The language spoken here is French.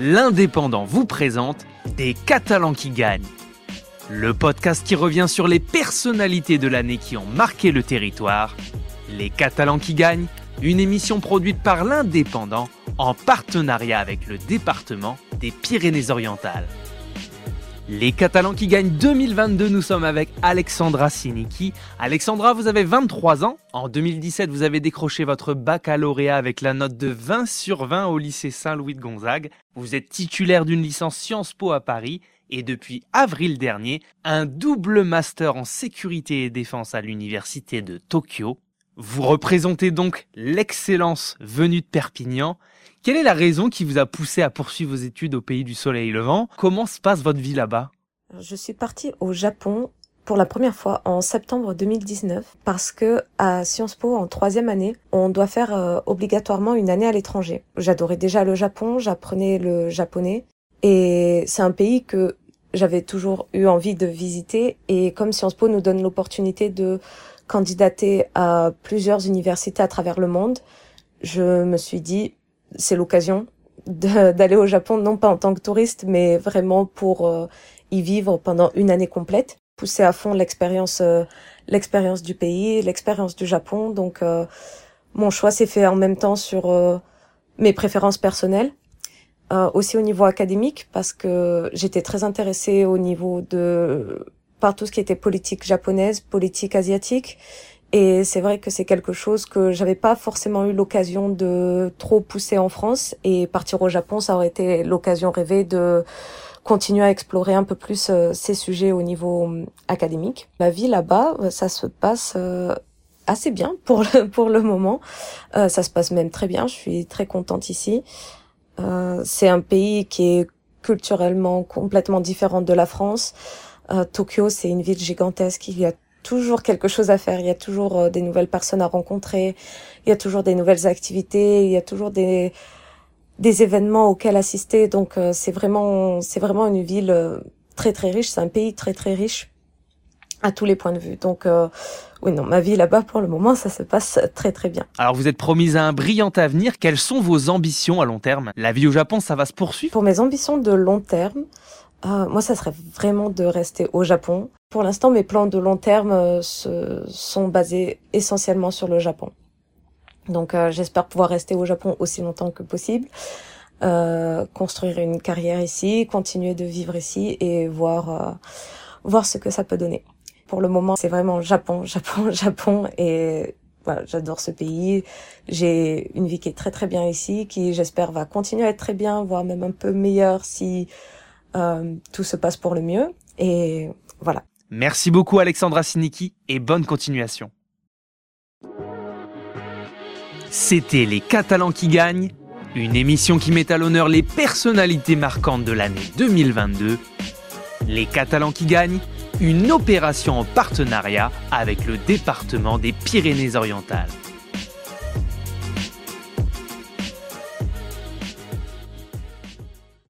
l'Indépendant vous présente Des Catalans qui gagnent. Le podcast qui revient sur les personnalités de l'année qui ont marqué le territoire. Les Catalans qui gagnent, une émission produite par l'Indépendant en partenariat avec le département des Pyrénées-Orientales. Les Catalans qui gagnent 2022, nous sommes avec Alexandra Siniki. Alexandra, vous avez 23 ans. En 2017, vous avez décroché votre baccalauréat avec la note de 20 sur 20 au lycée Saint-Louis de Gonzague. Vous êtes titulaire d'une licence Sciences Po à Paris et depuis avril dernier, un double master en sécurité et défense à l'université de Tokyo. Vous représentez donc l'excellence venue de Perpignan. Quelle est la raison qui vous a poussé à poursuivre vos études au pays du soleil levant Comment se passe votre vie là-bas? Je suis partie au Japon pour la première fois en septembre 2019 parce que à Sciences Po en troisième année, on doit faire euh, obligatoirement une année à l'étranger. J'adorais déjà le Japon, j'apprenais le japonais et c'est un pays que j'avais toujours eu envie de visiter et comme Sciences Po nous donne l'opportunité de candidater à plusieurs universités à travers le monde, je me suis dit c'est l'occasion d'aller au Japon, non pas en tant que touriste, mais vraiment pour euh, y vivre pendant une année complète, pousser à fond l'expérience, euh, l'expérience du pays, l'expérience du Japon. Donc, euh, mon choix s'est fait en même temps sur mes préférences personnelles, aussi au niveau académique, parce que j'étais très intéressée au niveau de par tout ce qui était politique japonaise, politique asiatique, et c'est vrai que c'est quelque chose que j'avais pas forcément eu l'occasion de trop pousser en France et partir au Japon, ça aurait été l'occasion rêvée de continuer à explorer un peu plus euh, ces sujets au niveau euh, académique. Ma vie là-bas, euh, ça se passe assez bien pour le, pour le moment. ça se passe même très bien. Je suis très contente ici. c'est un pays qui est culturellement complètement différent de la France. Tokyo, c'est une ville gigantesque. Il y a toujours quelque chose à faire. Il y a toujours euh, des nouvelles personnes à rencontrer. Il y a toujours des nouvelles activités. Il y a toujours des des événements auxquels assister. Donc euh, c'est vraiment c'est vraiment une ville euh, très très riche. C'est un pays très très riche à tous les points de vue. Donc oui non, ma vie là-bas pour le moment ça se passe très très bien. Alors vous êtes promise à un brillant avenir. Quelles sont vos ambitions à long terme? La vie au Japon, ça va se poursuivre? Pour mes ambitions de long terme, euh, moi, ça serait vraiment de rester au Japon. Pour l'instant, mes plans de long terme euh, se, sont basés essentiellement sur le Japon. Donc, euh, j'espère pouvoir rester au Japon aussi longtemps que possible, construire une carrière ici, continuer de vivre ici et voir voir ce que ça peut donner. Pour le moment, c'est vraiment Japon, Japon, Japon et voilà, j'adore ce pays. J'ai une vie qui est très très bien ici, qui j'espère va continuer à être très bien, voire même un peu meilleure si euh, tout se passe pour le mieux. Et voilà. Merci beaucoup Alexandra Siniki et bonne continuation. C'était Les Catalans qui gagnent, une émission qui met à l'honneur les personnalités marquantes de l'année 2022. Les Catalans qui gagnent, une opération en partenariat avec le département des Pyrénées-Orientales.